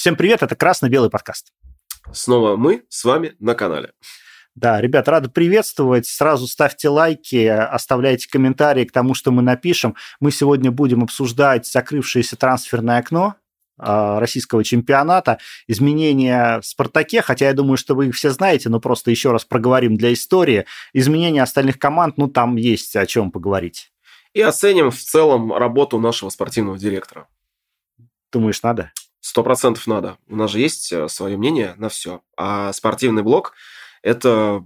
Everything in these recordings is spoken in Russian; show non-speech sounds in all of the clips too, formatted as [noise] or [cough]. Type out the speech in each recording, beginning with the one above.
Всем привет, это «Красно-белый подкаст». Снова мы с вами на канале. Да, ребят, рады приветствовать. Сразу ставьте лайки, оставляйте комментарии к тому, что мы напишем. Мы сегодня будем обсуждать закрывшееся трансферное окно а, российского чемпионата, изменения в «Спартаке», хотя я думаю, что вы их все знаете, но просто еще раз проговорим для истории. Изменения остальных команд, ну, там есть о чем поговорить. И оценим в целом работу нашего спортивного директора. Думаешь, надо? Сто процентов надо. У нас же есть э, свое мнение на все. А спортивный блок – это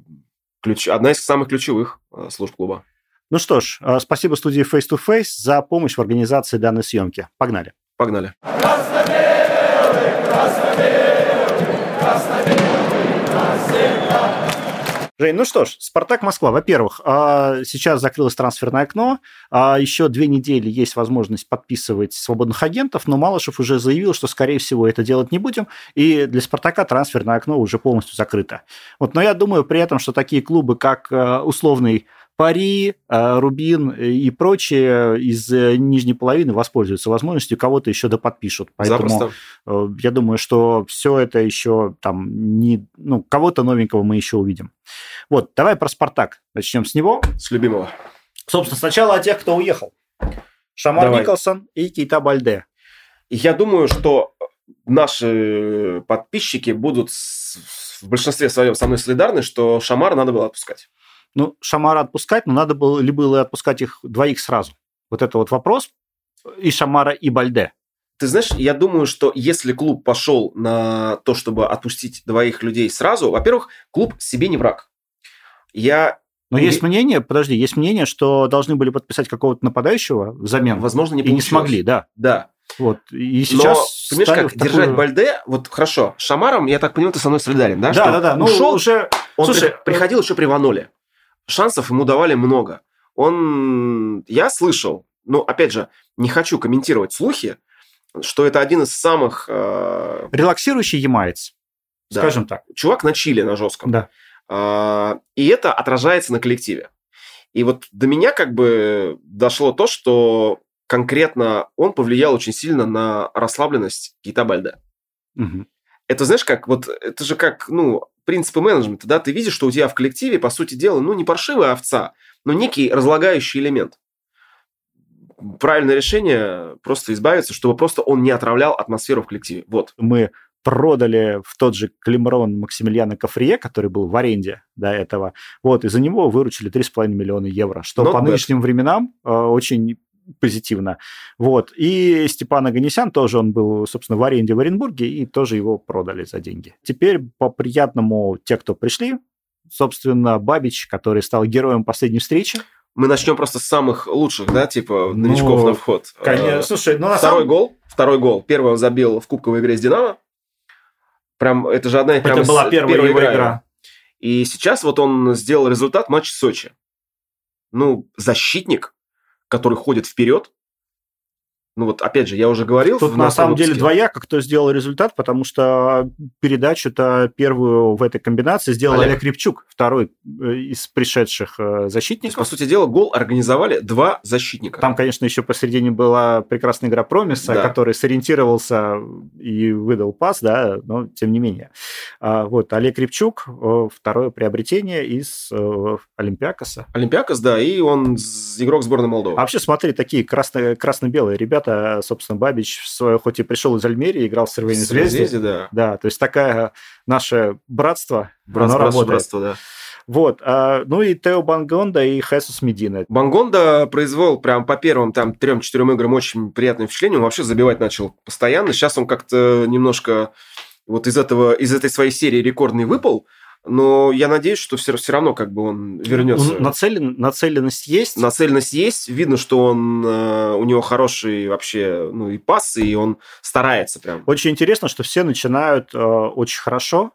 ключ... одна из самых ключевых э, служб клуба. Ну что ж, э, спасибо студии Face to Face за помощь в организации данной съемки. Погнали. Погнали. Красно-белый, красно-белый, Жень, ну что ж, Спартак Москва. Во-первых, а, сейчас закрылось трансферное окно. А, Еще две недели есть возможность подписывать свободных агентов, но Малышев уже заявил, что, скорее всего, это делать не будем. И для Спартака трансферное окно уже полностью закрыто. Вот, но я думаю при этом, что такие клубы, как а, условный Пари, э, Рубин и прочие из э, нижней половины воспользуются возможностью, кого-то еще доподпишут. Поэтому Запросто. Э, я думаю, что все это еще там не... Ну, кого-то новенького мы еще увидим. Вот, давай про «Спартак». Начнем с него. С любимого. Собственно, сначала о тех, кто уехал. Шамар давай. Николсон и Кейта Бальде. Я думаю, что наши подписчики будут в большинстве своем со мной солидарны, что Шамар надо было отпускать. Ну, Шамара отпускать, но надо было ли было отпускать их двоих сразу? Вот это вот вопрос. И Шамара, и Бальде. Ты знаешь, я думаю, что если клуб пошел на то, чтобы отпустить двоих людей сразу, во-первых, клуб себе не враг. Я но есть мнение, подожди, есть мнение, что должны были подписать какого-то нападающего взамен. Возможно, не И не смогли, да. Да. Вот. И сейчас. Но, понимаешь, как такую... держать Бальде, вот хорошо, Шамаром, я так понимаю, ты со мной солидарен, да? Да, да, да. Ну, ушел, уже. Он Слушай, при... приходил еще при Ваноле шансов ему давали много. Он, я слышал, ну, опять же, не хочу комментировать слухи, что это один из самых... Э... Релаксирующий ямаец, да. скажем так. Чувак на чиле, на жестком. Да. Э, и это отражается на коллективе. И вот до меня как бы дошло то, что конкретно он повлиял очень сильно на расслабленность Кейта Бальде. Угу. Это знаешь как, вот это же как, ну, принципы менеджмента, да, ты видишь, что у тебя в коллективе, по сути дела, ну, не паршивая овца, но некий разлагающий элемент. Правильное решение просто избавиться, чтобы просто он не отравлял атмосферу в коллективе. Вот. Мы продали в тот же Климрон Максимилиана Кафрие, который был в аренде до этого. Вот, и за него выручили 3,5 миллиона евро, что Not по bad. нынешним временам э, очень позитивно. Вот. И Степан Аганесян тоже, он был, собственно, в аренде в Оренбурге, и тоже его продали за деньги. Теперь по приятному те, кто пришли, собственно, Бабич, который стал героем последней встречи. Мы начнем просто с самых лучших, да, типа новичков ну, на вход. Конечно, слушай, ну на Второй самом... гол, второй гол. Первый он забил в кубковой игре с Динамо. Прям, это же одна Это была первая его игра. игра. И сейчас вот он сделал результат матча Сочи. Ну, защитник, который ходит вперед, ну вот, опять же, я уже говорил. Тут на самом выпуске. деле двояко, кто сделал результат, потому что передачу-то первую в этой комбинации сделал Олег, Олег Рябчук, второй э, из пришедших э, защитников. Есть, по сути дела, гол организовали два защитника. Там, конечно, еще посередине была прекрасная игра Промиса, да. который сориентировался и выдал пас, да, но тем не менее. А, вот, Олег Рябчук, второе приобретение из э, Олимпиакоса. Олимпиакос, да, и он игрок сборной Молдовы. А вообще, смотри, такие красно- красно-белые ребята, ребята, собственно, Бабич, свое, хоть и пришел из Альмерии, играл в Сервейной Звезде. Звезде, да. Да, то есть такая наше братство, братство оно работает. Братство, да. Вот, а, ну и Тео Бангонда и Хесус Медина. Бангонда произвел прям по первым там трем-четырем играм очень приятное впечатление. Он вообще забивать начал постоянно. Сейчас он как-то немножко вот из этого, из этой своей серии рекордный выпал но я надеюсь, что все, все равно как бы он вернется. Нацелен, нацеленность есть? Нацеленность есть. Видно, что он, э, у него хороший вообще ну, и пас, и он старается прям. Очень интересно, что все начинают э, очень хорошо,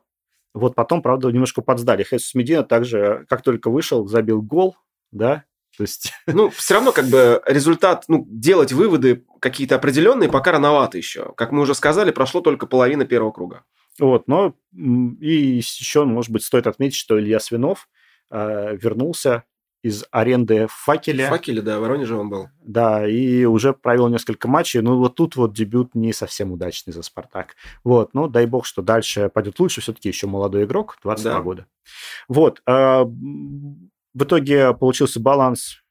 вот потом, правда, немножко подсдали. Хесус Медина также, как только вышел, забил гол, да, то есть... [laughs] Ну, все равно как бы результат, ну, делать выводы какие-то определенные пока рановато еще. Как мы уже сказали, прошло только половина первого круга. Вот, но и еще, может быть, стоит отметить, что Илья Свинов э, вернулся из аренды в «Факеле». В «Факеле», да, в Воронеже он был. Да, и уже провел несколько матчей. Ну, вот тут вот дебют не совсем удачный за «Спартак». Вот, ну, дай бог, что дальше пойдет лучше. Все-таки еще молодой игрок, 22 да. года. Вот. А, в итоге получился баланс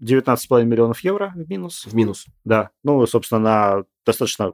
19,5 миллионов евро в минус. В минус. Да. Ну, собственно, на достаточно,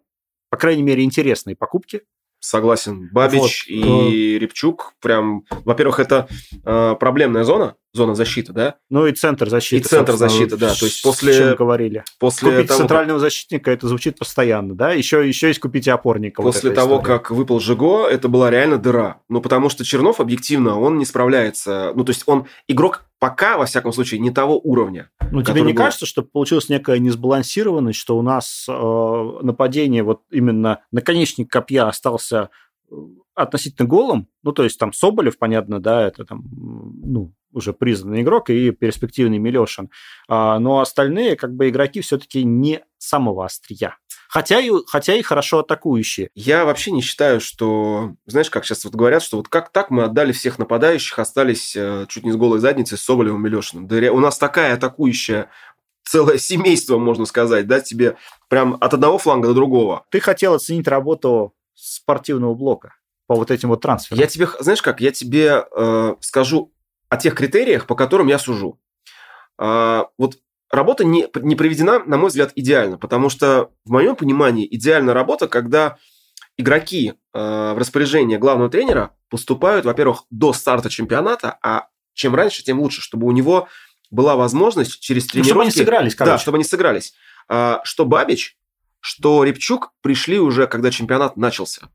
по крайней мере, интересные покупки. Согласен. Бабич вот. и Репчук прям, во-первых, это э, проблемная зона, зона защиты, да? Ну и центр защиты. И центр защиты, да. То есть после... Чем говорили. После Купить того, центрального как... защитника, это звучит постоянно, да? Еще, еще есть купить опорника. После вот того, история. как выпал Жиго, это была реально дыра. Ну, потому что Чернов, объективно, он не справляется. Ну, то есть он игрок пока, во всяком случае, не того уровня. Ну, тебе не был... кажется, что получилась некая несбалансированность, что у нас э, нападение, вот именно наконечник копья остался э, относительно голым, ну, то есть там Соболев, понятно, да, это там, ну, уже признанный игрок и перспективный Милешин, а, но остальные, как бы, игроки все-таки не самого острия. Хотя и, хотя и хорошо атакующие. Я вообще не считаю, что... Знаешь, как сейчас вот говорят, что вот как так мы отдали всех нападающих, остались э, чуть не с голой задницей с Соболевым и Лешиным. Да у нас такая атакующая целое [laughs] семейство, можно сказать, да, тебе прям от одного фланга до другого. Ты хотел оценить работу спортивного блока по вот этим вот трансферам. Я тебе, знаешь как, я тебе э, скажу о тех критериях, по которым я сужу. Э, вот работа не, не проведена, на мой взгляд, идеально, потому что, в моем понимании, идеальная работа, когда игроки э, в распоряжение главного тренера поступают, во-первых, до старта чемпионата, а чем раньше, тем лучше, чтобы у него была возможность через тренировки... Ну, чтобы они сыгрались, короче. Да, чтобы они сыгрались. А, что Бабич, что Репчук пришли уже, когда чемпионат начался.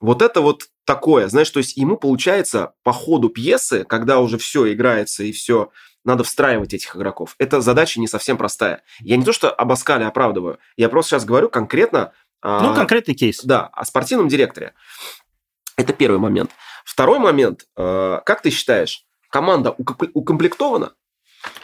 Вот это вот такое, знаешь, то есть ему получается по ходу пьесы, когда уже все играется и все надо встраивать этих игроков. Эта задача не совсем простая. Я не то, что об Аскале оправдываю, я просто сейчас говорю конкретно... Ну, конкретный кейс. Да, о спортивном директоре. Это первый момент. Второй момент. А, как ты считаешь, команда укомплектована?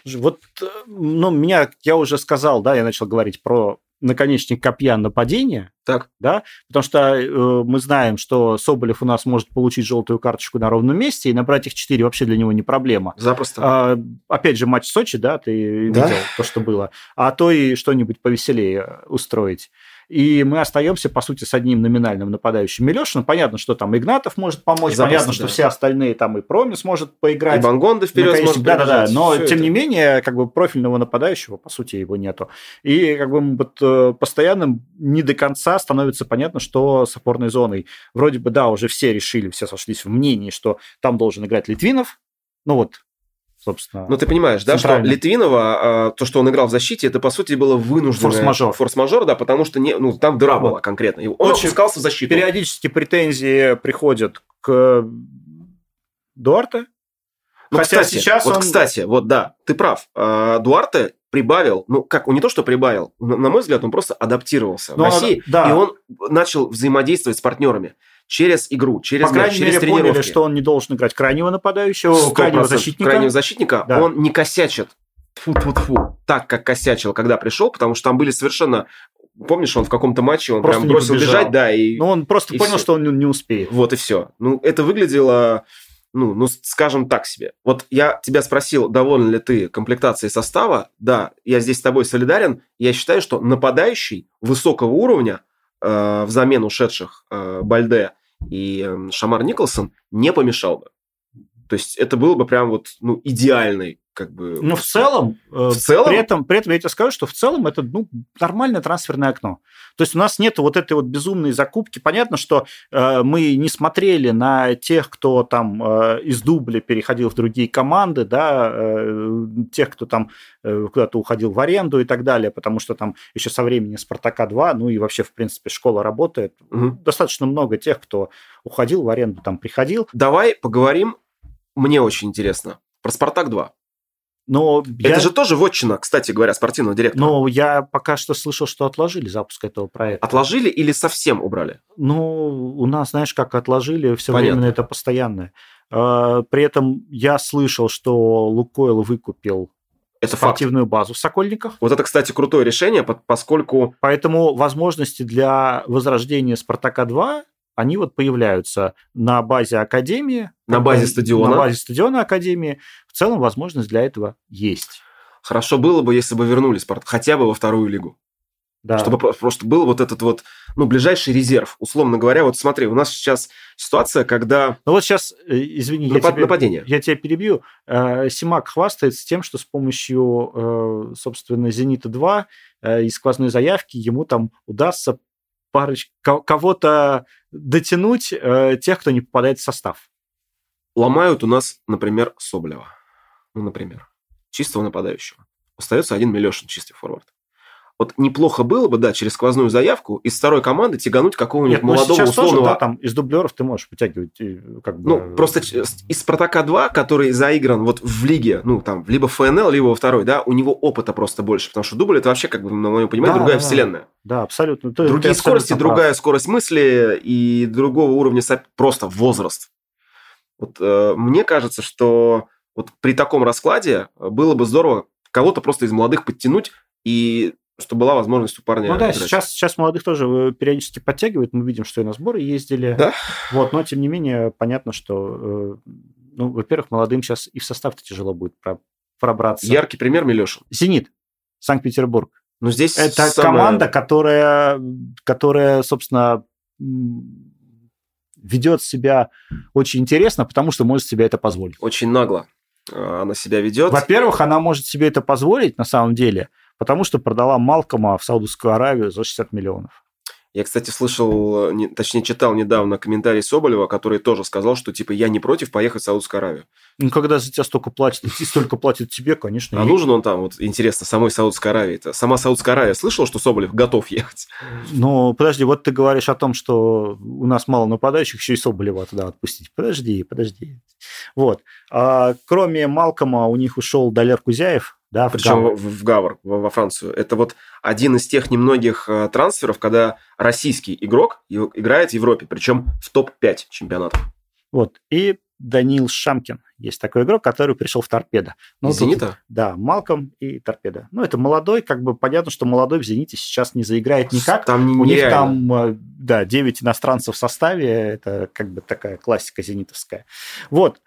Вот, э, ну, меня, я уже сказал, да, я начал говорить про наконечник копья нападения, так. да, потому что э, мы знаем, что Соболев у нас может получить желтую карточку на ровном месте, и набрать их 4 вообще для него не проблема. Запросто. А, опять же, матч Сочи, да, ты да? видел то, что было, а то и что-нибудь повеселее устроить и мы остаемся, по сути, с одним номинальным нападающим Милешиным. Понятно, что там Игнатов может помочь, Запросто, понятно, да. что все остальные там и Промис может поиграть. И Бангонда вперед может Да, да, да, но все тем это. не менее, как бы профильного нападающего, по сути, его нету. И как бы вот э, постоянно не до конца становится понятно, что с опорной зоной. Вроде бы, да, уже все решили, все сошлись в мнении, что там должен играть Литвинов, ну вот, собственно. Ну, ты понимаешь, да, что Литвинова, а, то, что он играл в защите, это, по сути, было вынужденное... Форс-мажор. Форс-мажор, да, потому что не, ну, там дыра была конкретно. Он Очень опускался в защиту. Периодически претензии приходят к Дуарте. Ну, Хотя кстати, сейчас вот, он... кстати, вот да, ты прав. А, Дуарте прибавил, ну как, он не то, что прибавил, на мой взгляд, он просто адаптировался Но, в России, да. и он начал взаимодействовать с партнерами через игру, через По крайней через мере, тренировки. поняли, что он не должен играть крайнего нападающего, крайнего защитника. Крайнего защитника. Да. Он не косячит фу -фу -фу, так, как косячил, когда пришел, потому что там были совершенно Помнишь, он в каком-то матче он просто прям бросил побежал. бежать, да, и. Ну, он просто понял, все. что он не успеет. Вот и все. Ну, это выглядело, ну, ну, скажем так себе. Вот я тебя спросил, доволен ли ты комплектацией состава. Да, я здесь с тобой солидарен. Я считаю, что нападающий высокого уровня э, взамен ушедших э, Бальде и э, Шамар Николсон не помешал бы. То есть это было бы прям вот ну, идеальный как бы... Но в целом, э, в целом... При, этом, при этом я тебе скажу, что в целом это ну, нормальное трансферное окно. То есть у нас нет вот этой вот безумной закупки. Понятно, что э, мы не смотрели на тех, кто там э, из дубля переходил в другие команды, да, э, тех, кто там э, куда-то уходил в аренду и так далее, потому что там еще со времени Спартака-2, ну и вообще, в принципе, школа работает. Угу. Достаточно много тех, кто уходил в аренду, там приходил. Давай поговорим, мне очень интересно, про Спартак-2. Но это я... же тоже вотчина, кстати говоря, спортивного директора. Но я пока что слышал, что отложили запуск этого проекта. Отложили или совсем убрали? Ну, у нас, знаешь, как отложили, все Понятно. время это постоянное. А, при этом я слышал, что Лукойл выкупил это спортивную факт. базу в Сокольниках. Вот это, кстати, крутое решение, поскольку... Поэтому возможности для возрождения Спартака-2 они вот появляются на базе Академии. На базе стадиона. На базе стадиона Академии. В целом возможность для этого есть. Хорошо было бы, если бы вернули Спартак хотя бы во вторую лигу. Да. Чтобы просто был вот этот вот, ну, ближайший резерв. Условно говоря, вот смотри, у нас сейчас ситуация, когда... Ну вот сейчас, э, извини, Напад... я, тебе, нападение. я тебя перебью. Э, Симак хвастается тем, что с помощью, э, собственно, «Зенита-2» и сквозной заявки ему там удастся пароч... кого-то дотянуть, тех, кто не попадает в состав. Ломают у нас, например, Соболева. Ну, например. Чистого нападающего. Остается один Милешин, чистый форвард. Вот неплохо было бы, да, через сквозную заявку из второй команды тягануть какого-нибудь Нет, ну, молодого сейчас условного... Тоже, да, там из дублеров ты можешь вытягивать как бы... Ну, просто из Спартака 2, который заигран вот в лиге, ну, там, либо ФНЛ, либо во второй, да, у него опыта просто больше, потому что дубль это вообще, как бы, на моем понимании, да, другая да, вселенная. Да, абсолютно. Ты, Другие ты скорости, прав. другая скорость мысли и другого уровня просто возраст. Вот э, мне кажется, что вот при таком раскладе было бы здорово кого-то просто из молодых подтянуть и чтобы была возможность у парня. Ну да, сейчас, сейчас молодых тоже э, периодически подтягивают. Мы видим, что и на сборы ездили. Да. Вот, но тем не менее, понятно, что, э, ну, во-первых, молодым сейчас и в состав-то тяжело будет пробраться. Яркий пример Милешин. Зенит, Санкт-Петербург. Ну, здесь Это самое... команда, которая, которая, собственно, ведет себя очень интересно, потому что может себе это позволить. Очень нагло э, она себя ведет. Во-первых, она может себе это позволить на самом деле – потому что продала Малкома в Саудовскую Аравию за 60 миллионов. Я, кстати, слышал, не, точнее, читал недавно комментарий Соболева, который тоже сказал, что, типа, я не против поехать в Саудовскую Аравию. Ну, когда за тебя столько платят, и столько платят тебе, конечно. А нужен он там, вот, интересно, самой Саудовской Аравии? -то? Сама Саудовская Аравия слышала, что Соболев готов ехать? Ну, подожди, вот ты говоришь о том, что у нас мало нападающих, еще и Соболева туда отпустить. Подожди, подожди. Вот. А, кроме Малкома у них ушел Далер Кузяев, да, Причем в, в, в Гавр, в, во Францию. Это вот один из тех немногих э, трансферов, когда российский игрок играет в Европе, причем в топ-5 чемпионатов. Вот. И Данил Шамкин. Есть такой игрок, который пришел в Торпедо. Ну, Из «Зенита»? Да, Малком и Торпедо. Ну, это молодой, как бы понятно, что молодой в «Зените» сейчас не заиграет никак. Там не У них там, э, да, 9 иностранцев в составе. Это как бы такая классика зенитовская. Вот.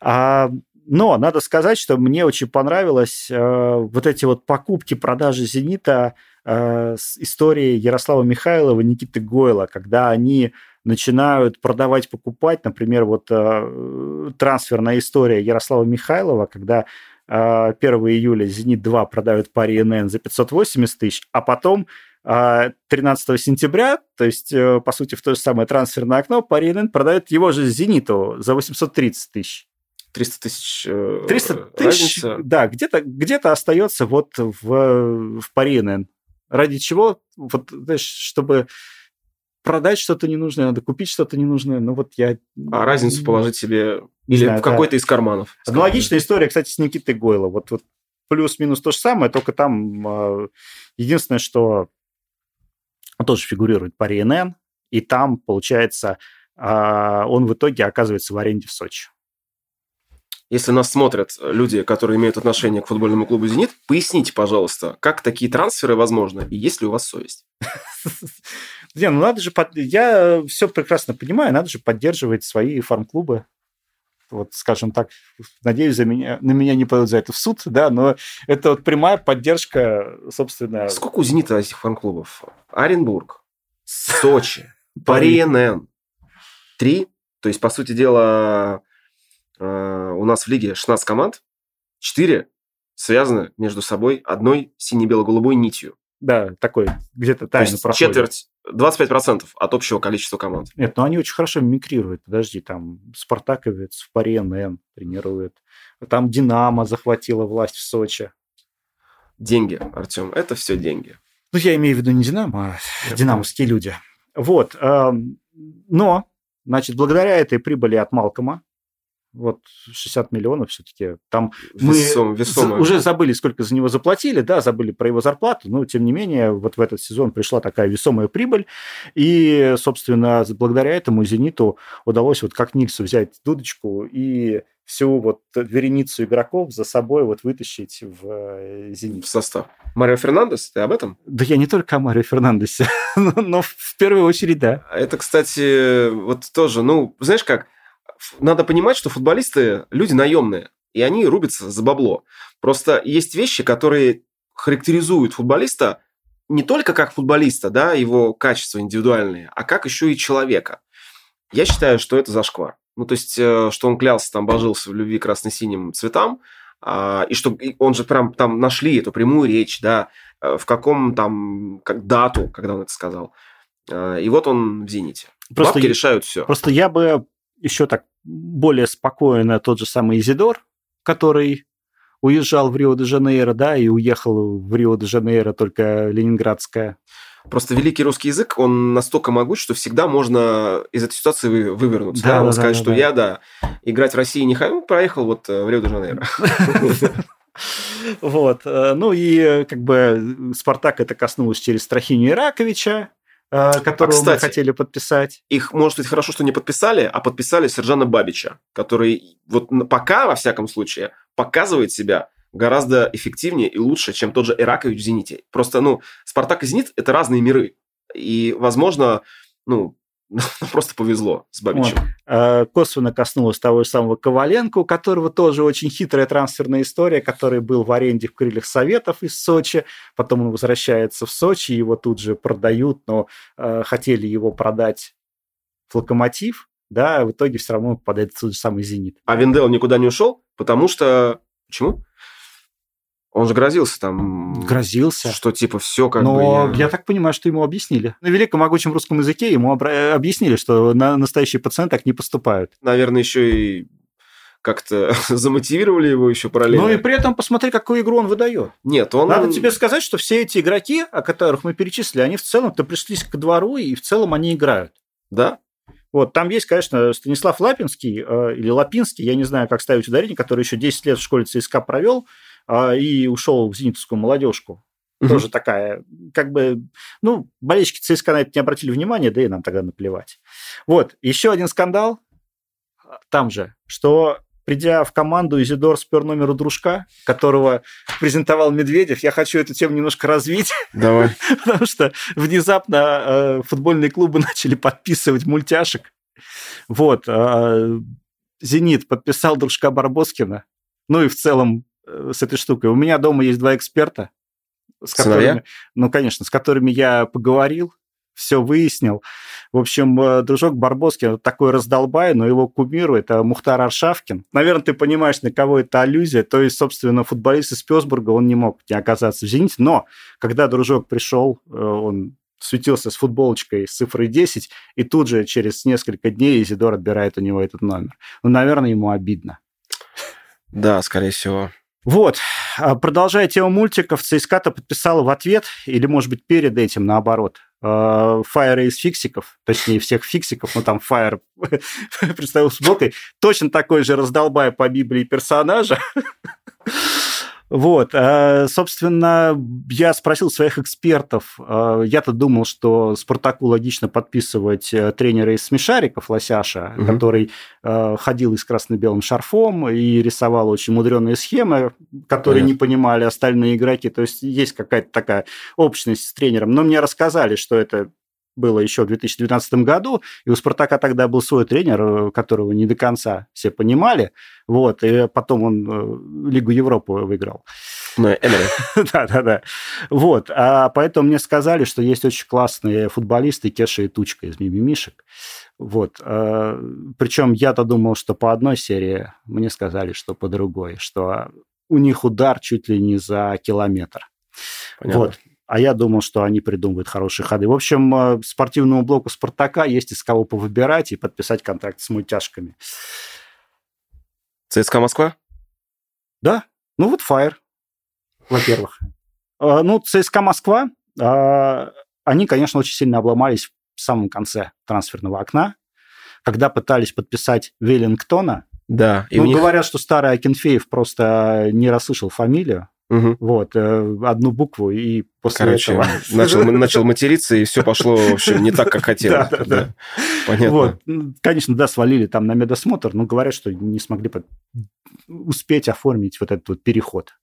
А, но надо сказать, что мне очень понравилось э, вот эти вот покупки, продажи «Зенита» э, с историей Ярослава Михайлова, Никиты Гойла, когда они начинают продавать, покупать, например, вот э, трансферная история Ярослава Михайлова, когда 1 э, июля «Зенит-2» продают паре НН за 580 тысяч, а потом 13 э, сентября, то есть, э, по сути, в то же самое трансферное окно, паре НН продают его же «Зениту» за 830 тысяч. 300 тысяч 300 тысяч, да, где-то где остается вот в, в паре НН. Ради чего? Вот, знаешь, чтобы продать что-то ненужное, надо купить что-то ненужное. Ну вот я... А разницу положить себе или знаю, в какой-то да. из карманов. Аналогичная история, кстати, с Никитой Гойло. Вот, вот плюс-минус то же самое, только там э, единственное, что он тоже фигурирует по РНН, и там, получается, э, он в итоге оказывается в аренде в Сочи. Если нас смотрят люди, которые имеют отношение к футбольному клубу «Зенит», поясните, пожалуйста, как такие трансферы возможны и есть ли у вас совесть? [laughs] Не, ну надо же... Я все прекрасно понимаю, надо же поддерживать свои фарм-клубы. Вот, скажем так, надеюсь, за меня, на меня не пойдут за это в суд, да, но это вот прямая поддержка, собственно... Сколько у «Зенита» этих фан-клубов? Оренбург, [laughs] Сочи, Пари НН. Три. То есть, по сути дела, э, у нас в лиге 16 команд, 4 связаны между собой одной сине-бело-голубой нитью. Да, такой где-то тайно проходит. Четверть 25% от общего количества команд. Нет, но они очень хорошо мимикрируют. Подожди, там Спартаковец в паре НН тренирует. Там Динамо захватила власть в Сочи. Деньги, Артем, это все деньги. Ну, я имею в виду не Динамо, а динамовские люди. Вот. Но, значит, благодаря этой прибыли от Малкома Вот 60 миллионов все-таки. Там Весом, мы весомое. уже забыли, сколько за него заплатили, да, забыли про его зарплату, но тем не менее вот в этот сезон пришла такая весомая прибыль, и, собственно, благодаря этому «Зениту» удалось вот как Нильсу взять дудочку и всю вот вереницу игроков за собой вот вытащить в э, «Зенит». в состав. Марио Фернандес, ты об этом? Да я не только о Марио Фернандесе, [laughs] но, но в первую очередь, да. Это, кстати, вот тоже, ну, знаешь как, надо понимать, что футболисты люди наемные, и они рубятся за бабло. Просто есть вещи, которые характеризуют футболиста не только как футболиста, да, его качества индивидуальные, а как еще и человека. Я считаю, что это зашквар. Ну, то есть, э, что он клялся, там, божился в любви красно-синим цветам, а, и что он же прям там нашли эту прямую речь, да, э, в каком там, как дату, когда он это сказал. А, И вот он в «Зените». Просто Бабки решают все. Просто я бы еще так более спокойно тот же самый Изидор, который уезжал в Рио-де-Жанейро, да, и уехал в Рио-де-Жанейро только Ленинградская. Просто великий русский язык, он настолько могуч, что всегда можно из этой ситуации вы- вывернуться. Да, Да, да, сказать, да, что да. я, да, играть в России не хочу, проехал вот э, в Рио-де-Жанейро. [laughs] Вот. э, Ну и э, как бы Спартак это коснулось через Страхиню Ираковича, которого мы кстати, хотели подписать. Их, может быть, хорошо, что не подписали, а подписали Сержана Бабича, который вот пока, во всяком случае, показывает себя гораздо эффективнее и лучше, чем тот же Иракович в «Зените». Просто, ну, «Спартак» и «Зенит» – это разные миры. И, возможно, ну, [laughs] просто повезло с Бабичем. Э, Косвенно коснулось того же самого Коваленко, у которого тоже очень хитрая трансферная история, который был в аренде в крыльях Советов из Сочи, потом он возвращается в Сочи, его тут же продают, но э, хотели его продать в Локомотив, да, а в итоге все равно попадает в тот же самый «Зенит». А Виндел никуда не ушел, потому что... Почему? Он же грозился там... Грозился. Что типа все как Но бы... я так понимаю, что ему объяснили. На великом могучем русском языке ему обра- объяснили, что на настоящие пациенты так не поступают. Наверное, еще и как-то [laughs] замотивировали его еще параллельно. Ну и при этом посмотри, какую игру он выдает. Нет, он... Надо тебе сказать, что все эти игроки, о которых мы перечислили, они в целом-то пришлись к двору, и в целом они играют. Да? Вот, там есть, конечно, Станислав Лапинский э, или Лапинский, я не знаю, как ставить ударение, который еще 10 лет в школе ЦСКА провел и ушел в зенитовскую молодежку. Мгм. Тоже такая, как бы, ну, болельщики ЦСКА на это не обратили внимания, да и нам тогда наплевать. Вот, еще один скандал а, там же, что придя в команду, Изидор спер номер у дружка, которого презентовал Медведев. Я хочу эту тему немножко развить, Давай. [laughs] потому что внезапно э, футбольные клубы [laughs] начали подписывать мультяшек. Вот. Зенит подписал дружка Барбоскина. Ну и в целом с этой штукой. У меня дома есть два эксперта, с Сыновья? которыми, ну, конечно, с которыми я поговорил, все выяснил. В общем, э, дружок Барбоскин такой раздолбай, но его кумир это Мухтар Аршавкин. Наверное, ты понимаешь, на кого это аллюзия. То есть, собственно, футболист из Пёсбурга, он не мог не оказаться в «Зените». Но когда дружок пришел, э, он светился с футболочкой с цифрой 10, и тут же через несколько дней Изидор отбирает у него этот номер. Ну, наверное, ему обидно. Да, скорее всего. Вот, а, продолжая тему мультиков, ЦСКА-то подписала в ответ, или, может быть, перед этим, наоборот, Фаера из фиксиков, точнее, всех фиксиков, но там Фаер [laughs] представил с футболкой, точно такой же раздолбай по Библии персонажа. [laughs] Вот, э, собственно, я спросил своих экспертов. э, Я-то думал, что Спартаку логично подписывать э, тренера из смешариков Лосяша, Мгм. который ходил и с красно-белым шарфом и рисовал очень мудреные схемы, которые Понятно. не понимали остальные игроки. То есть есть какая-то такая общность с тренером. Но мне рассказали, что это было еще в 2012 году, и у «Спартака» тогда был свой тренер, э, которого не до конца все понимали, вот, и потом он э, Лигу Европы выиграл. Ну, Эмери. [laughs] Да-да-да. Вот, а поэтому мне сказали, что есть очень классные футболисты Кеша и Тучка из Мимимишек. Вот. э, Причем я-то думал, что по одной серии, мне сказали, что по другой, что у них удар чуть ли не за километр. Понятно. Вот. А я думал, что они придумывают хорошие ходы. В общем, э, спортивному блоку «Спартака» есть из кого повыбирать и подписать контракт с мультяшками. ЦСКА Москва? Да, ну вот Fire, во-первых. А, Ну, ЦСКА Москва, а, они, конечно, очень сильно обломались в самом конце трансферного окна, когда пытались подписать Веллингтона, Да. И ну, них... говорят, что старый Акинфеев просто не расслышал фамилию, Угу. Вот, э, одну букву, и после Короче, этого... [laughs] Начал, начал материться, и все пошло, в общем, не так, как [laughs] хотелось. Да, да, да. Понятно. Вот. Конечно, да, свалили там на медосмотр, но говорят, что не смогли успеть оформить вот этот вот переход.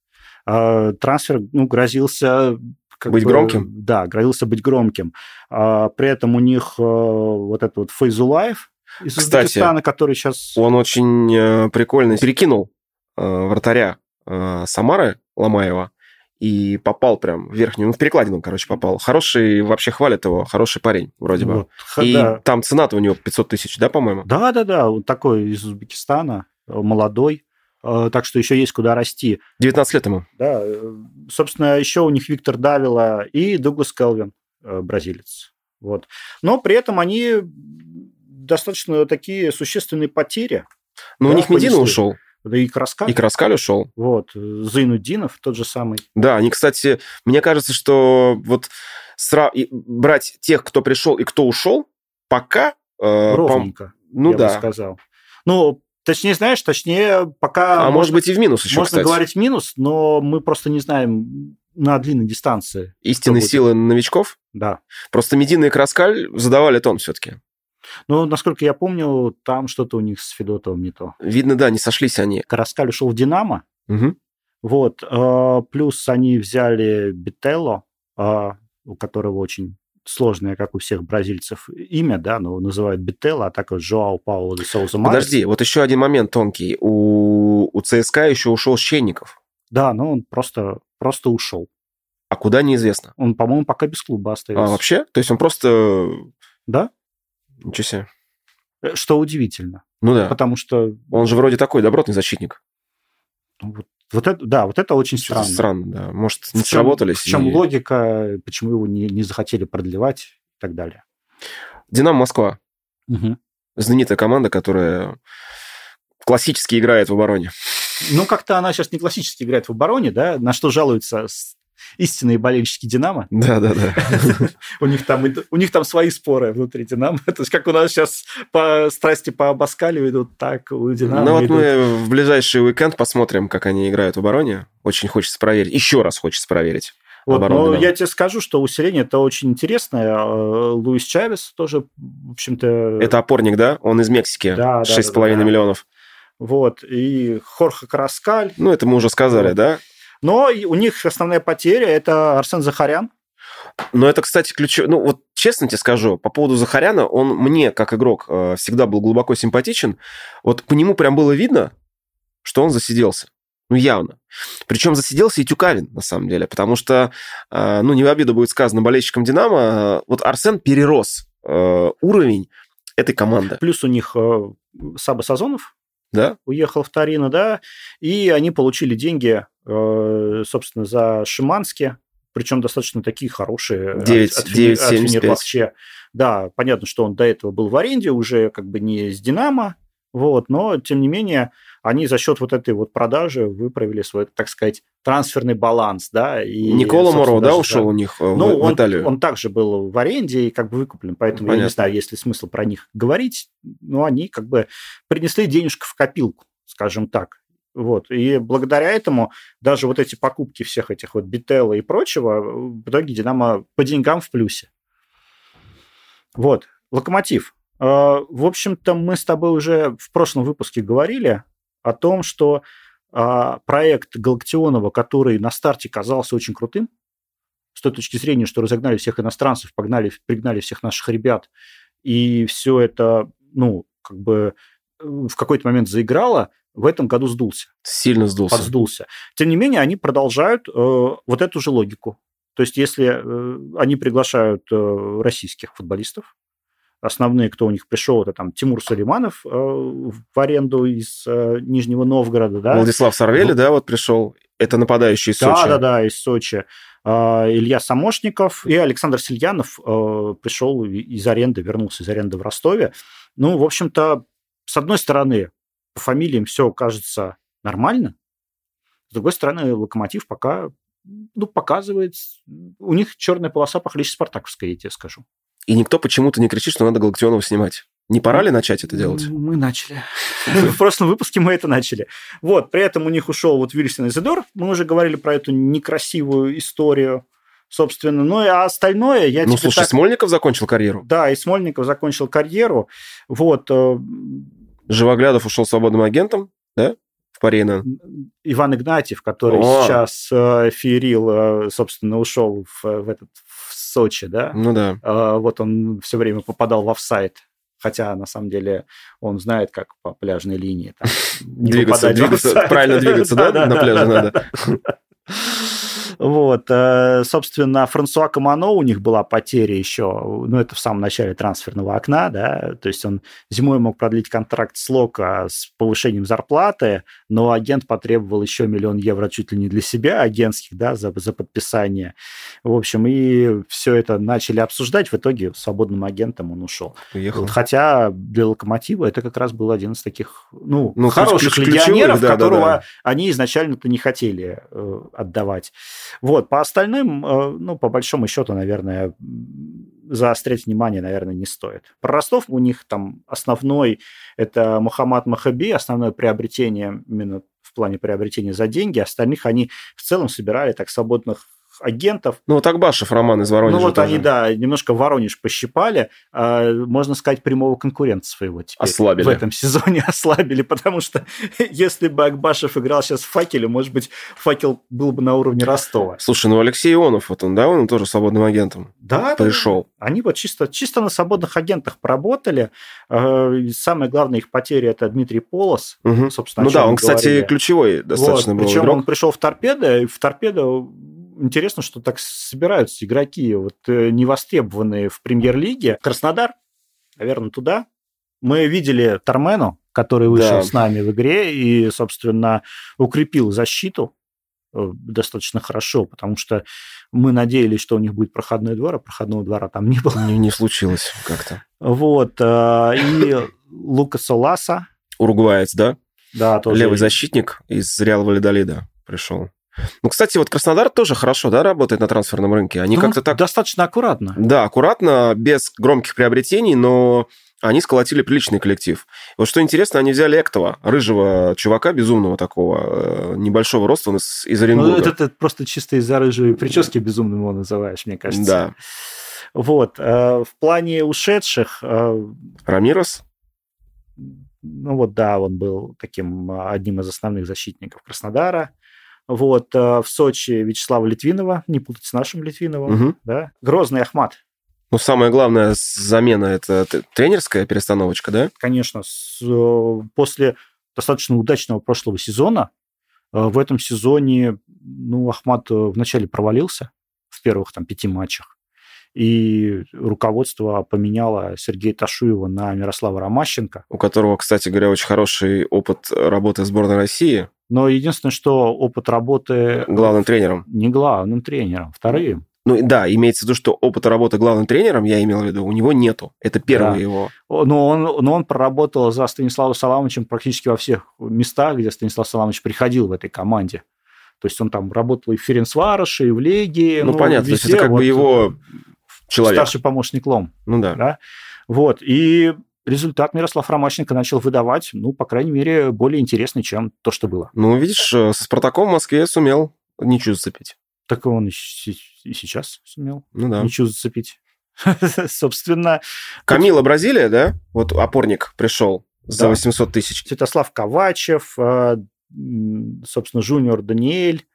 А, трансфер, ну, грозился быть бы, громким? Да, грозился быть громким. А, при этом у них э, вот этот вот Фейзулаев из Кстати, Узбекистана, который сейчас... Он очень э, прикольно перекинул вратаря Самары Ломаева, и попал прям в верхнюю, ну, в перекладину, короче, попал. Хороший, вообще хвалят его, хороший парень, вроде бы. Вот, и да. там цена-то у него 500 тысяч, да, по-моему? Да-да-да, он такой из Узбекистана, молодой, э, так что еще есть куда расти. 19 лет ему. Да, э, собственно, еще у них Виктор Давила и Дуглас Келвин, э, бразилец. Вот. Но при этом они достаточно такие существенные потери. Но да, у них Медина ушел. Да и Краскаль. И Краскаль ушел. Вот. Зайнудинов тот же самый. Да, они, кстати, мне кажется, что вот сра... брать тех, кто пришел и кто ушел, пока... Э, Ровненько, по... ну, я да. бы сказал. Ну, точнее, знаешь, точнее, пока... А можно, может быть и в минус еще, Можно кстати. говорить минус, но мы просто не знаем на длинной дистанции. Истинные силы новичков? Да. Просто Медина и Краскаль задавали тон все-таки. Ну, насколько я помню, там что-то у них с Федотовым не то. Видно, да, не сошлись они. Караскаль ушел в «Динамо». Угу. Вот. Э, плюс они взяли Бителло, э, у которого очень сложное, как у всех бразильцев, имя, да, но называют Бителло, а так вот Жоау Пауло де Соуза Подожди, вот еще один момент тонкий. У, у ЦСКА еще ушел Щенников. Да, но он просто, просто ушел. А куда, неизвестно. Он, по-моему, пока без клуба остается. А, вообще? То есть он просто... Да. Ничего себе. Э, что удивительно. Ну да. Потому что... Он же вроде такой добротный защитник. Ну вот, вот это, да, вот это очень странно. Странно, да. Может, не в чем, сработались. В чем и... логика, почему его не, не захотели продлевать и так далее. Динамо Москва. Угу. Знаменитая команда, которая классически играет в обороне. Ну, как-то она сейчас не классически играет в обороне, да, на что жалуются истинные болельщики Динамо. Да, да, да. У них там у них там свои споры внутри Динамо. [laughs] То есть как у нас сейчас по страсти по Абаскалю идут, так у Динамо. Ну вот мы в ближайший уикенд посмотрим, как они играют в обороне. Очень хочется проверить. Еще раз хочется проверить. Вот, но я тебе скажу, что усиление это очень интересное. А, Луис Чавес тоже, в общем-то... Это опорник, да? Он из Мексики. Да, 6,5 да, да, да. миллионов. Вот. И Хорхе Караскаль. Ну, это мы уже сказали, вот. да? Но у них основная потеря – это Арсен Захарян. Но это, кстати, ключевой... Ну, вот честно тебе скажу, по поводу Захаряна, он мне, как игрок, э, всегда был глубоко симпатичен. Вот по нему прям было видно, что он засиделся. Ну, явно. Причем засиделся и Тюкавин, на самом деле, потому что, э, ну, не в обиду будет сказано болельщикам «Динамо», э, вот Арсен перерос уровень этой команды. Плюс у них Саба Сазонов, да? уехал в Торино, да, и они получили деньги Э, собственно, за Шимански, причем достаточно такие хорошие. 9, от, 9 от, 75. Да, понятно, что он до этого был в аренде, уже как бы не с «Динамо», вот, но, тем не менее, они за счет вот этой вот продажи выправили свой, так сказать, трансферный баланс, да. И, Никола Моро, да, ушел да. у них э, ну, в, он, Италию? он также был в аренде и как бы выкуплен, поэтому Понятно. я не знаю, есть ли смысл про них говорить, но они как бы принесли денежку в копилку, скажем так. Вот. И благодаря этому даже вот эти покупки всех этих вот Бителла и прочего, в итоге Динамо по деньгам в плюсе. Вот. Локомотив. А, в общем-то, мы с тобой уже в прошлом выпуске говорили о том, что а, проект Галактионова, который на старте казался очень крутым, с той точки зрения, что разогнали всех иностранцев, погнали, пригнали всех наших ребят, и все это, ну, как бы э, в какой-то момент заиграло, в этом году сдулся. Сильно сдулся. Подсдулся. Тем не менее, они продолжают э, вот эту же логику. То есть, если э, они приглашают э, российских футболистов, основные, кто у них пришел, это там Тимур Сулейманов э, в аренду из э, Нижнего Новгорода, да. Владислав Сарвели, ну, да, вот пришел. Это нападающий из да, Сочи. Да, да, да, из Сочи. Э, Илья Самошников и Александр Сильянов э, пришел из аренды, вернулся из аренды в Ростове. Ну, в общем-то, с одной стороны, по фамилиям все кажется нормально. С другой стороны, Локомотив пока ну, показывает... У них черная полоса похлеще спартаковской, я тебе скажу. И никто почему-то не кричит, что надо Галактионова снимать. Не пора ли начать это делать? Мы начали. [laughs] В прошлом выпуске мы это начали. Вот, при этом у них ушел вот Вильсон Изидор. Мы уже говорили про эту некрасивую историю собственно. Ну, а остальное я Ну, слушай, так... Смольников закончил карьеру. Да, и Смольников закончил карьеру. Вот. Э, Живоглядов ушел свободным агентом, да? В Парина. Иван Игнатьев, который О! сейчас э, феерил, э, собственно, ушел в, в этот Сочи, да? Ну да. Э, вот он все время попадал в офсайт хотя на самом деле он знает, как по пляжной линии там, [laughs] двигаться, двигаться правильно двигаться, [laughs] да, на пляже надо. [laughs] Вот, э, собственно, Франсуа Камано у них была потеря еще, ну, это в самом начале трансферного окна, да, то есть он зимой мог продлить контракт с Лока с повышением зарплаты, но агент потребовал еще миллион евро чуть ли не для себя, агентских, да, за, за подписание. В общем, и все это начали обсуждать, в итоге свободным агентом он ушел. Уехал. Вот, хотя для Локомотива это как раз был один из таких, ну, ну хороших легионеров, да, которого да, да. они изначально-то не хотели э, отдавать. Вот, по остальным, э, ну, по большому счету, наверное, заострять внимание, наверное, не стоит. Про Ростов у них там основной это Мухаммад Махаби, основное приобретение именно в плане приобретения за деньги. Остальных они в целом собирали так свободных агентов. Ну, вот Акбашев Роман из Воронежа. Ну, вот тоже. они, да, немножко Воронеж пощипали. А, можно сказать, прямого конкурента своего теперь. Ослабили. В этом сезоне [laughs] ослабили, потому что [laughs] если бы Акбашев играл сейчас в факеле, может быть, факел был бы на уровне Ростова. Слушай, ну Алексей Ионов, вот он, да, он тоже свободным агентом да, пришел. Да. Они вот чисто, чисто на свободных агентах поработали. А, самое главное их потеря это Дмитрий Полос. Угу. Собственно, ну да, он, кстати, говорили. ключевой достаточно вот, был Причем игрок. он пришел в торпедо, и в торпедо интересно, что так собираются игроки, вот э, невостребованные в премьер-лиге. Краснодар, наверное, туда. Мы видели Тормену, который вышел да. с нами в игре и, собственно, укрепил защиту э, достаточно хорошо, потому что мы надеялись, что у них будет проходной двор, а проходного двора там не было. Не, не случилось как-то. Вот. Э, и Лукас Оласа. Уругваец, да? Да, тоже. Левый защитник из Реал Валидолида пришел. Ну, кстати, вот Краснодар тоже хорошо, да, работает на трансферном рынке. Они ну, как-то так... Достаточно аккуратно. Да, аккуратно, без громких приобретений, но они сколотили приличный коллектив. Вот что интересно, они взяли Эктова, рыжего чувака, безумного такого, э, небольшого роста, он из, из Оренбурга. Ну, это, это просто чисто из-за рыжей прически безумным его называешь, мне кажется. Да. Вот. Э, в плане ушедших... Э, Рамирос? Ну вот, да, он был таким одним из основных защитников Краснодара. Вот, э, в Сочи Вячеслава Литвинова, не путать с нашим Литвиновым, угу. да. Грозный Ахмат. Ну, самая главная замена – это тренерская перестановочка, да? Конечно. С, э, после достаточно удачного прошлого сезона э, в этом сезоне, ну, Ахмат вначале провалился в первых там пяти матчах, и руководство поменяло Сергея Ташуева на Мирослава Ромащенко. У которого, кстати говоря, очень хороший опыт работы в сборной России. Но единственное, что опыт работы... Главным тренером. Не главным тренером, вторым. Ну да, имеется в виду, что опыта работы главным тренером, я имел в виду, у него нету. Это первый да. его. Но он, но он проработал за Станиславом Саламовичем практически во всех местах, где Станислав Саламович приходил в этой команде. То есть он там работал и в Ференцвароше, и в Легии. Ну, ну понятно, везде, то есть это как вот, бы его человек. Старший помощник Лом. Ну да. да. Вот, и результат Мирослав Ромащенко начал выдавать, ну, по крайней мере, более интересный, чем то, что было. Ну, видишь, э, со Спартаком в Москве сумел ничью зацепить. Так он и сейчас сумел ну, да. ничью зацепить. [laughs] Собственно... Камила Бразилия, да? Вот опорник пришел за 800 тысяч. Святослав Ковачев, э, собственно, Жуниор Даниэль,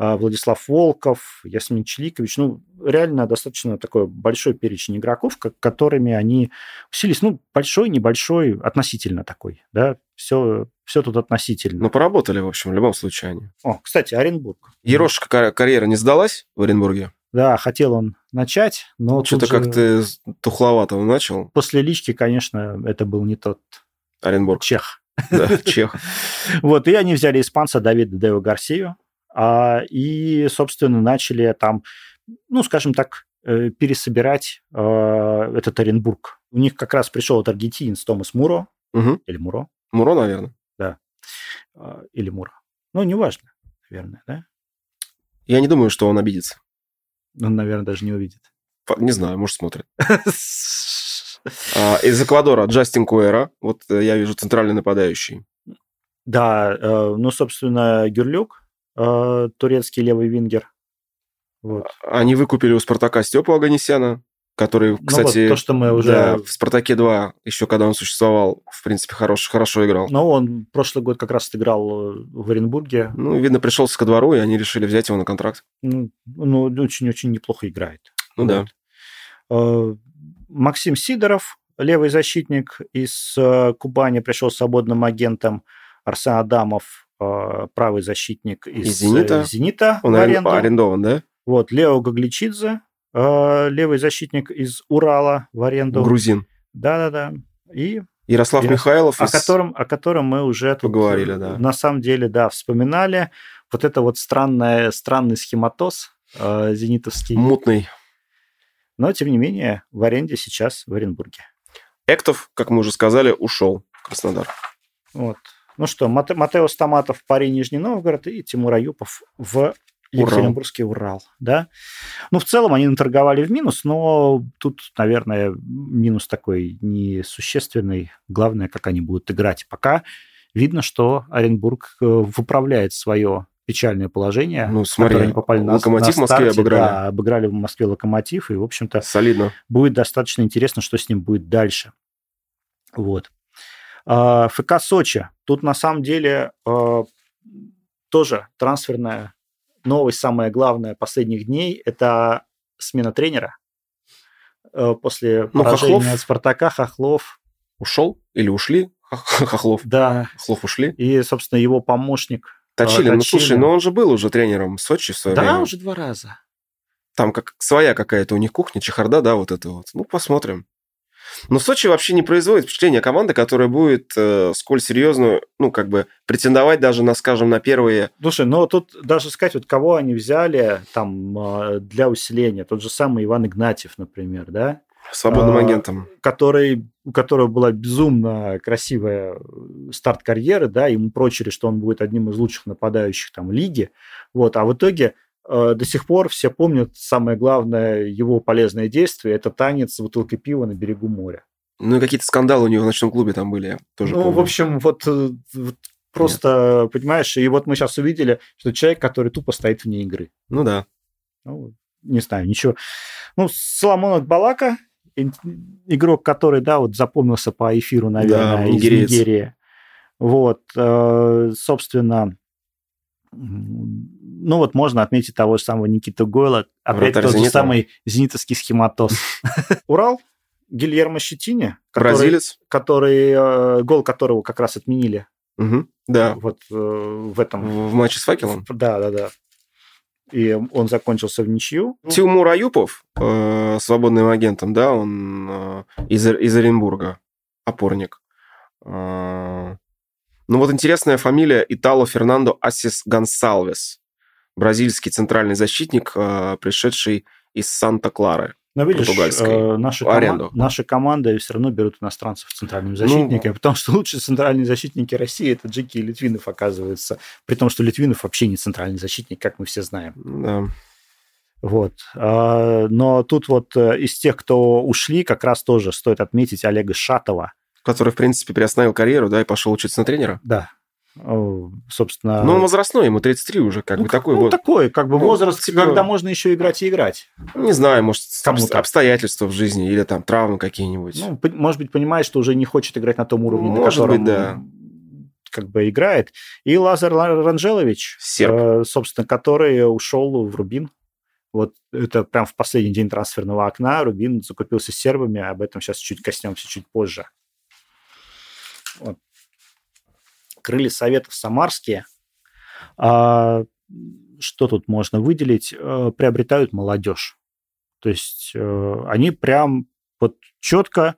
Владислав Волков, Ясмин Челикович. Ну, реально достаточно такой большой перечень игроков, как, которыми они усилились. Ну, большой, небольшой, относительно такой, да, все, все тут относительно. Ну, поработали, в общем, в любом случае они. О, кстати, Оренбург. Ерошка карьера не сдалась в Оренбурге? Да, хотел он начать, но Что-то же... как-то тухловато он начал. После лички, конечно, это был не тот Оренбург. Чех. Да, [laughs] Чех. Вот, и они взяли испанца Давида Део Гарсию, а, и, собственно, начали там, ну, скажем так, э, пересобирать а, этот Оренбург. У них как раз пришел этот аргентинец Томас Муро, угу. или Муро. Муро, наверное. Да. А, или Муро. Ну, неважно, наверное, да? Я не думаю, что он обидится. Он, наверное, даже не увидит. Не знаю, может, смотрит. [laughs] А, из Эквадора Джастин Куэра. Вот э, я вижу центральный нападающий. Да, э, ну, собственно, Гюрлюк, э, турецкий левый вингер. Вот. Они выкупили у Спартака Степу Аганесяна, который, кстати, ну, вот то, что мы уже... да, в Спартаке 2, еще когда он существовал, в принципе, хорош, хорошо играл. Ну, он прошлый год как раз отыграл в Оренбурге. Ну, видно, пришелся ко двору, и они решили взять его на контракт. Ну, ну очень-очень неплохо играет. Ну вот. да. Максим Сидоров, левый защитник из э, Кубани, пришел свободным агентом. Арсен Адамов, э, правый защитник из, из Зенита. Зенита Он аренду. арендован, да? Вот, Лео Гагличидзе, э, левый защитник из Урала в аренду. Грузин. Да-да-да. И Ярослав и, Михайлов. О, из... котором, о котором мы уже поговорили, да. На самом деле, да, вспоминали. Вот это вот странное, странный схематоз э, зенитовский. Мутный. Но, тем не менее, в аренде сейчас в Оренбурге. Эктов, как мы уже сказали, ушел в Краснодар. Вот. Ну что, Мате, Матео Стаматов в паре Нижний Новгород и Тимур Аюпов в Екатеринбургский Урал. Урал, да. Ну, в целом они наторговали в минус, но тут, наверное, минус такой несущественный. Главное, как они будут играть. Пока видно, что Оренбург э, выправляет свое печальное положение. Ну, смотри, они попали Локомотив на, на старте, в Москве обыграли. Да, обыграли в Москве Локомотив, и, в общем-то, Солидно. будет достаточно интересно, что с ним будет дальше. Вот. А, ФК Сочи. Тут, на самом деле, а, тоже трансферная новость, самая главная последних дней, это смена тренера. А, после ну, поражения Хохлов... от Спартака Хохлов... Ушел или ушли? Хохлов. Да. Хохлов ушли. И, собственно, его помощник Точили, ну слушай, но он же был уже тренером Сочи в свое да, время. Да, уже два раза. Там как своя какая-то у них кухня, чехарда, да, вот это вот. Ну, посмотрим. Но Сочи вообще не производит впечатления команды, которая будет э, сколь серьезную, ну, как бы, претендовать даже на, скажем, на первые... Слушай, ну, тут даже сказать, вот кого они взяли там э, для усиления. Тот же самый Иван Игнатьев, например, да? Свободным а, агентом. Который, у которого была безумно красивая э, старт карьеры, да, ему прочили, что он будет одним из лучших нападающих там лиги, вот, а в итоге до сих пор все помнят самое главное его полезное действие – это танец с бутылкой пива на берегу моря. Ну и какие-то скандалы у него в ночном клубе там были, тоже Ну, помню. в общем, вот, э, вот просто, Нет. понимаешь, и вот мы сейчас увидели, что человек, который тупо стоит вне игры. Ну да. Ну, не знаю, ничего. Ну, Соломон Балака, игрок, который, да, вот запомнился по эфиру, наверное, да, из Нигерии. Вот, э, собственно, ну вот можно отметить того же самого Никиту Гойла, опять тот же самый зенитовский схематоз. [laughs] Урал, Гильермо Щетине, который, Бразилец. который, э, гол которого как раз отменили. Угу, да. Вот э, в этом. В матче с факелом? Да, да, да и он закончился в ничью. Тимур Аюпов, э, свободным агентом, да, он э, из, из Оренбурга, опорник. Э, ну вот интересная фамилия Итало Фернандо Асис Гонсалвес, бразильский центральный защитник, э, пришедший из Санта-Клары. Но видишь, э, наши, кома- наши команды все равно берут иностранцев центральными защитниками, ну, потому что лучшие центральные защитники России это Джеки и Литвинов, оказывается. При том, что Литвинов вообще не центральный защитник, как мы все знаем. Да. Вот. А, но тут вот э, из тех, кто ушли, как раз тоже стоит отметить Олега Шатова. Который, в принципе, приостановил карьеру, да, и пошел учиться на тренера. Да, собственно... Ну, он возрастной, ему 33 уже, как ну, бы такой ну, вот. такой, как бы ну, возраст, типа... когда можно еще играть и играть. Не знаю, может, Кому-то. обстоятельства в жизни или там травмы какие-нибудь. Ну, может быть, понимает, что уже не хочет играть на том уровне, может на котором быть, да. как бы играет. И Лазар Ранжелович, Серб. Э, собственно, который ушел в Рубин. Вот это прям в последний день трансферного окна Рубин закупился сербами, об этом сейчас чуть коснемся чуть позже. Вот крылья Советов самарские, а, что тут можно выделить, а, приобретают молодежь. То есть э, они прям вот четко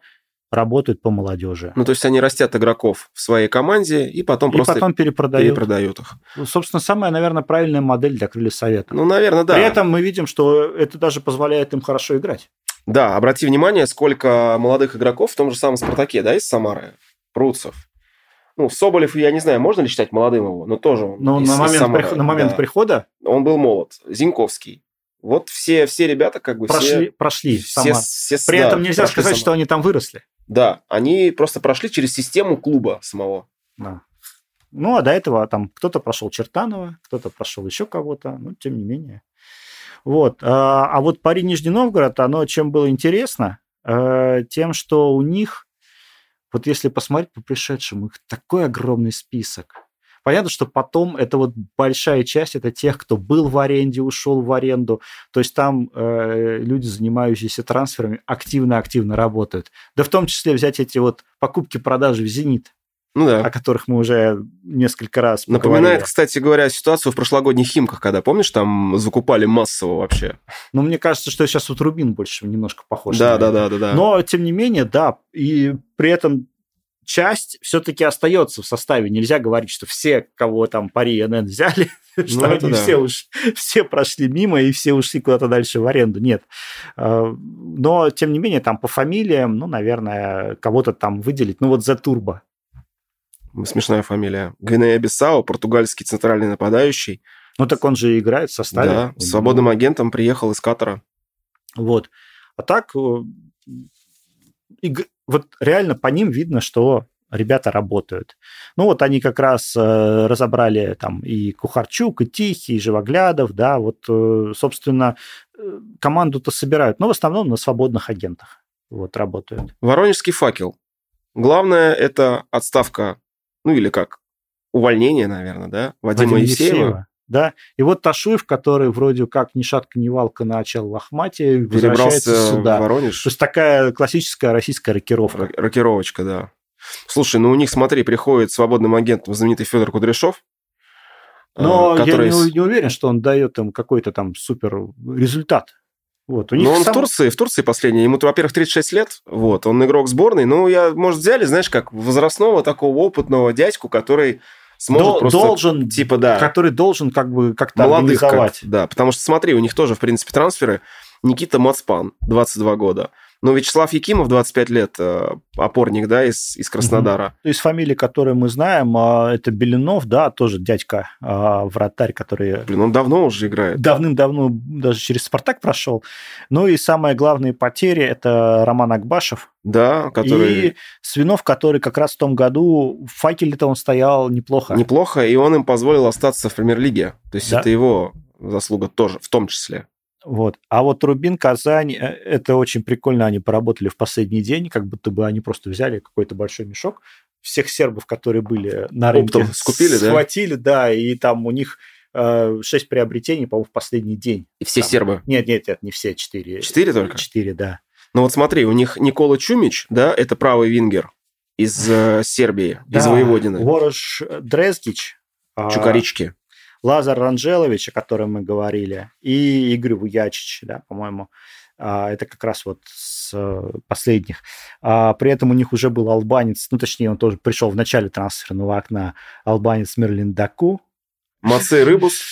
работают по молодежи. Ну, то есть они растят игроков в своей команде и потом и просто потом перепродают. перепродают их. Ну, собственно, самая, наверное, правильная модель для крылья совета. Ну, наверное, да. При этом мы видим, что это даже позволяет им хорошо играть. Да, обрати внимание, сколько молодых игроков в том же самом «Спартаке», да, из Самары, Пруцев, ну, Соболев, я не знаю, можно ли считать молодым его, но тоже он Но на момент, Самары, при, на момент да. прихода? Он был молод. Зинковский. Вот все, все ребята как бы прошли, все, прошли все, все, При да, этом нельзя сказать, сама. что они там выросли. Да, они просто прошли через систему клуба самого. Да. Ну, а до этого там кто-то прошел Чертанова, кто-то прошел еще кого-то, но тем не менее. Вот. А, а вот пари Нижний Новгород, оно чем было интересно? Э, Тем, что у них, вот если посмотреть по пришедшим, их такой огромный список. Понятно, что потом это вот большая часть, это тех, кто был в аренде, ушел в аренду. То есть там э, люди, занимающиеся трансферами, активно-активно работают. Да в том числе взять эти вот покупки-продажи в «Зенит», Ну да. о которых мы уже несколько раз Напоминает, поговорили. кстати говоря, ситуацию в прошлогодних Химках, когда, помнишь, там закупали массово вообще. Но мне кажется, что сейчас вот Рубин больше немножко похож. Да, да, да, да, да. Но, тем не менее, да, и при этом часть все-таки остается в составе. Нельзя говорить, что все, кого там пари НН взяли, [laughs] что Ну, это они да. все, уж, все прошли мимо и все ушли куда-то дальше в аренду. Нет. А, Но, тем не менее, там по фамилиям, ну, наверное, кого-то там выделить. Ну, вот The Turbo. Смешная фамилия. Гвинея Бисау, португальский центральный нападающий. Ну, так он же играет в составе. Да, свободным агентом приехал из Катара. Вот. А так, э, вот реально по ним видно, что ребята работают. Ну, вот они как раз э, разобрали там и Кухарчук, и Тихий, и Живоглядов, да, вот, э, собственно, э, команду-то собирают, но в основном на свободных агентах вот работают. Воронежский факел. Главное это отставка, ну или как, увольнение, наверное, да, Вадима Вадима Евсеева. Да, и вот Ташуев, который вроде как ни шатка, ни валка начал в Ахмате, возвращается сюда. в Воронеж. То есть такая классическая российская рокировка. Рок- Рокировочка, да. Слушай, ну у них, смотри, приходит свободным агентом знаменитый Федор Кудряшов. Но э, который я не, не уверен, что он дает им какой-то там супер результат. Вот. У них Ну, он сам- в Турции, в Турции последний. Ему, во-первых, 36 лет. Вот, он игрок сборной. Ну, я, может, взяли, знаешь, как возрастного такого опытного дядьку, который сможет Дол- просто... должен, Типа, да, который должен как бы как-то молодых. как- организовать. да, потому что, смотри, у них тоже, в принципе, трансферы. Никита Мацпан, 22 года. Ну, Вячеслав Якимов, 25 лет, э, опорник, да, из, из Краснодара. То есть фамилии, которые мы знаем, а, это Белинов, да, тоже дядька, а, вратарь, который Блин, он давно уже играет. давным-давно даже через «Спартак» прошел. Ну и самые главные потери – это Роман Акбашев Да, который... и Свинов, который как раз в том году в «Факеле»-то он стоял неплохо. Неплохо, и он им позволил остаться в премьер-лиге. То есть Да. это его заслуга тоже, в том числе. Вот. А вот Рубин, Казань, э, это очень прикольно, они поработали в последний день, как будто бы они просто взяли какой-то большой мешок, всех сербов, которые были на рынке, Оптом скупили, да? схватили, да, и там у них э, шесть приобретений, по-моему, в последний день. И все Там. сербы. Нет, нет, нет, не все, четыре. Четыре только? Четыре, да. Ну вот смотри, у них Никола Чумич, да, это правый вингер из э, Сербии, из Да, Воеводины, Ворош Дрезгич, а, Чукарички. Лазар Ранжелович, о котором мы говорили, и Игорь Вуячич, да, по-моему. А, Это как раз вот с э, последних. А, При этом у них уже был албанец, ну, точнее, он тоже пришел в начале трансферного окна, албанец Мерлин Даку. Мацей Рыбус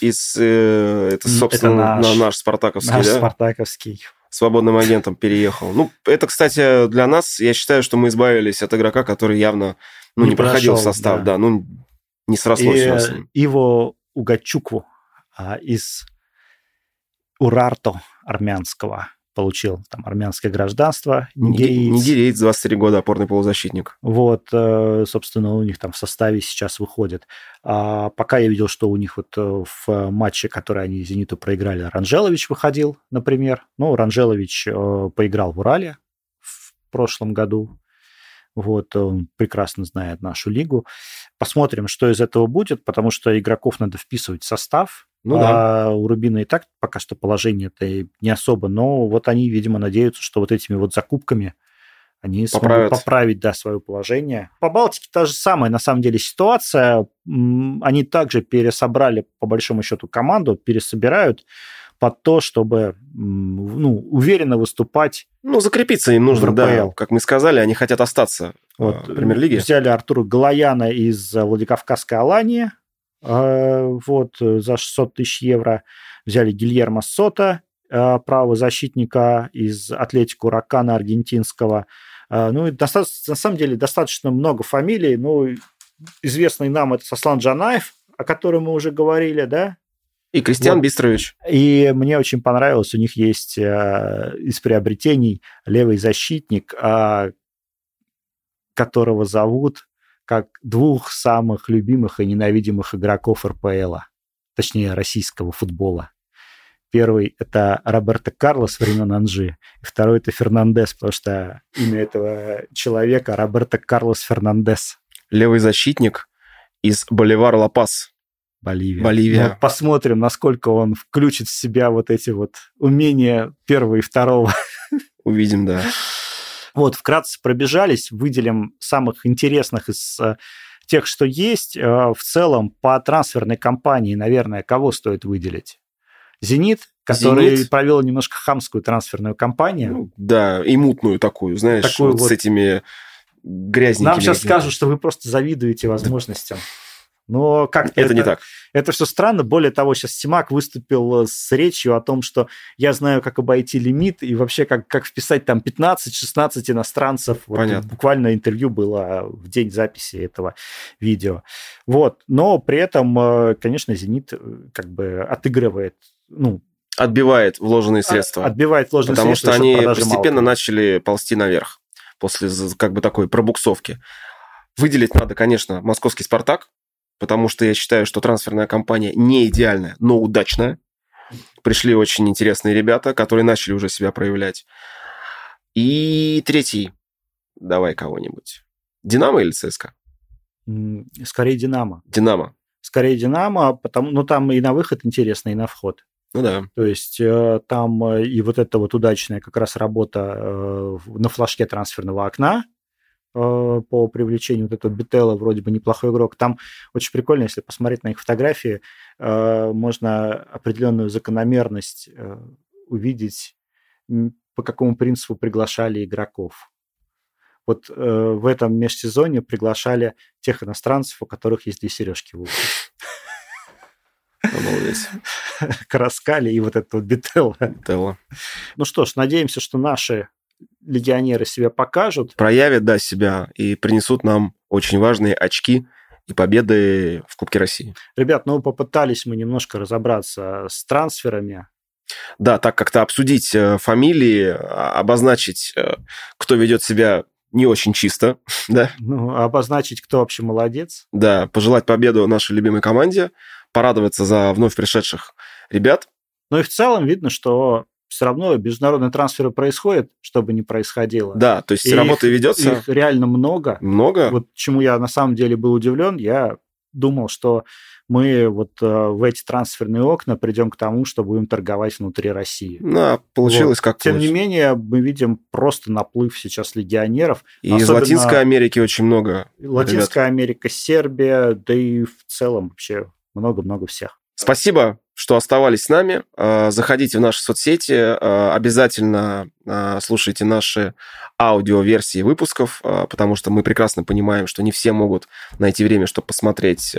из, э, это, собственно, это наш, наш- спартаковский, Наш да, спартаковский. свободным агентом переехал. Ну, это, кстати, для нас, я считаю, что мы избавились от игрока, который явно ну, не, Не проходил в состав, да. да, ну, не срослось И у нас с э, ним. Иво Угачукву а, из Урарто армянского получил там армянское гражданство, нигериец. Нигериец, 23 года, опорный полузащитник. Вот, э, собственно, у них там в составе сейчас выходит. А пока я видел, что у них вот э, в матче, который они «Зениту» проиграли, Ранжелович выходил, например. Ну, Ранжелович э, поиграл в Урале в прошлом году. Вот, он прекрасно знает нашу лигу. Посмотрим, что из этого будет, потому что игроков надо вписывать в состав. Ну да. а у Рубина и так пока что положение-то не особо, но вот они, видимо, надеются, что вот этими вот закупками они смогут Поправят. поправить, да, свое положение. По Балтике та же самая, на самом деле, ситуация. Они также пересобрали, по большому счету, команду, пересобирают под то, чтобы ну, уверенно выступать. Ну, закрепиться им нужно, да. Как мы сказали, они хотят остаться Вот, в премьер-лиге. Взяли Артура Галаяна из э, Владикавказской Алании э, вот, э, за 600 тысяч евро. Взяли Гильермо Сота, э, правозащитника из Атлетику Ракана аргентинского. Ну, и достаточно, на самом деле достаточно много фамилий. Ну, известный нам это Сослан Джанаев, о котором мы уже говорили, да? И Кристиан вот. Бистрович. И мне очень понравилось, у них есть э, из приобретений левый защитник, э, которого зовут как двух самых любимых и ненавидимых игроков РПЛа, точнее российского футбола. Первый – это Роберто Карлос времен Анжи, и второй – это Фернандес, потому что имя этого человека – Роберто Карлос Фернандес. Левый защитник из Боливар Ла-Пас. Боливия. Боливия. Ну, посмотрим, насколько он включит в себя вот эти вот умения первого и второго. Увидим, да. Вот, вкратце пробежались, выделим самых интересных из э, тех, что есть. Э, в целом, по трансферной кампании, наверное, кого стоит выделить? «Зенит», который «Зенит». провел немножко хамскую трансферную кампанию. Ну, да, и мутную такую, знаешь, такую вот, вот с этими грязненькими. Нам сейчас скажут, что вы просто завидуете возможностям. Но как это, это не так. Это все странно. Более того, сейчас Симак выступил с речью о том, что я знаю, как обойти лимит и вообще как, как вписать там 15-16 иностранцев. Понятно. Вот, буквально интервью было в день записи этого видео. Вот. Но при этом, э, конечно, Зенит э, как бы отыгрывает ну, отбивает вложенные средства. Отбивает вложенные потому средства. Потому что они постепенно мало. начали ползти наверх после как бы такой пробуксовки. Выделить надо, конечно, московский «Спартак», потому что я считаю, что трансферная кампания не идеальная, но удачная. Пришли очень интересные ребята, которые начали уже себя проявлять. И третий, давай кого-нибудь. «Динамо» или «ЦСКА»? Скорее «Динамо». «Динамо». Скорее «Динамо», потому, ну, там и на выход интересно, и на вход. Ну да. То есть э, там э, и вот эта вот удачная как раз работа э, на флажке трансферного окна по привлечению вот этого Бителла, вроде бы неплохой игрок. Там очень прикольно, если посмотреть на их фотографии, можно определенную закономерность увидеть, по какому принципу приглашали игроков. Вот в этом межсезонье приглашали тех иностранцев, у которых есть две сережки в ухе. Молодец. Караскали и вот это вот Бителла. Бителла. Ну что ж, надеемся, что наши легионеры себя покажут. Проявят, да, себя и принесут нам очень важные очки и победы в Кубке России. Ребят, ну попытались мы немножко разобраться с трансферами. Да, так как-то обсудить э, фамилии, а, обозначить, э, кто ведет себя не очень чисто, [laughs] да. Ну, обозначить, кто вообще молодец. Да, пожелать победу нашей любимой команде порадоваться за вновь пришедших ребят. Ну и в целом видно, что все равно международные трансферы происходят, чтобы не происходило. Да, то есть и работа их, ведется. Их реально много. Много. Вот чему я на самом деле был удивлен, я думал, что мы вот э, в эти трансферные окна придем к тому, что будем торговать внутри России. Да, получилось вот. как Тем получилось. не менее, мы видим просто наплыв сейчас легионеров. И из Латинской Америки очень много. Латинская ребят. Америка, Сербия, да и в целом вообще много-много всех. Спасибо, что оставались с нами. А, заходите в наши соцсети, а, обязательно а, слушайте наши аудиоверсии выпусков, потому что мы прекрасно понимаем, что не все могут найти время, чтобы посмотреть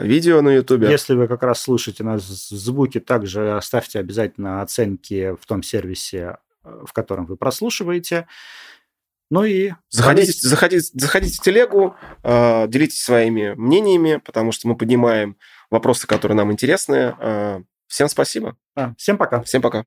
видео на YouTube. Если вы как раз слушаете нас в звуке, также оставьте обязательно оценки в том сервисе, в котором вы прослушиваете. Ну и... Заходите, заходите, заходите в телегу, делитесь своими мнениями, потому что мы поднимаем вопросы, которые нам интересны. Э, всем спасибо. А, всем пока. Всем пока.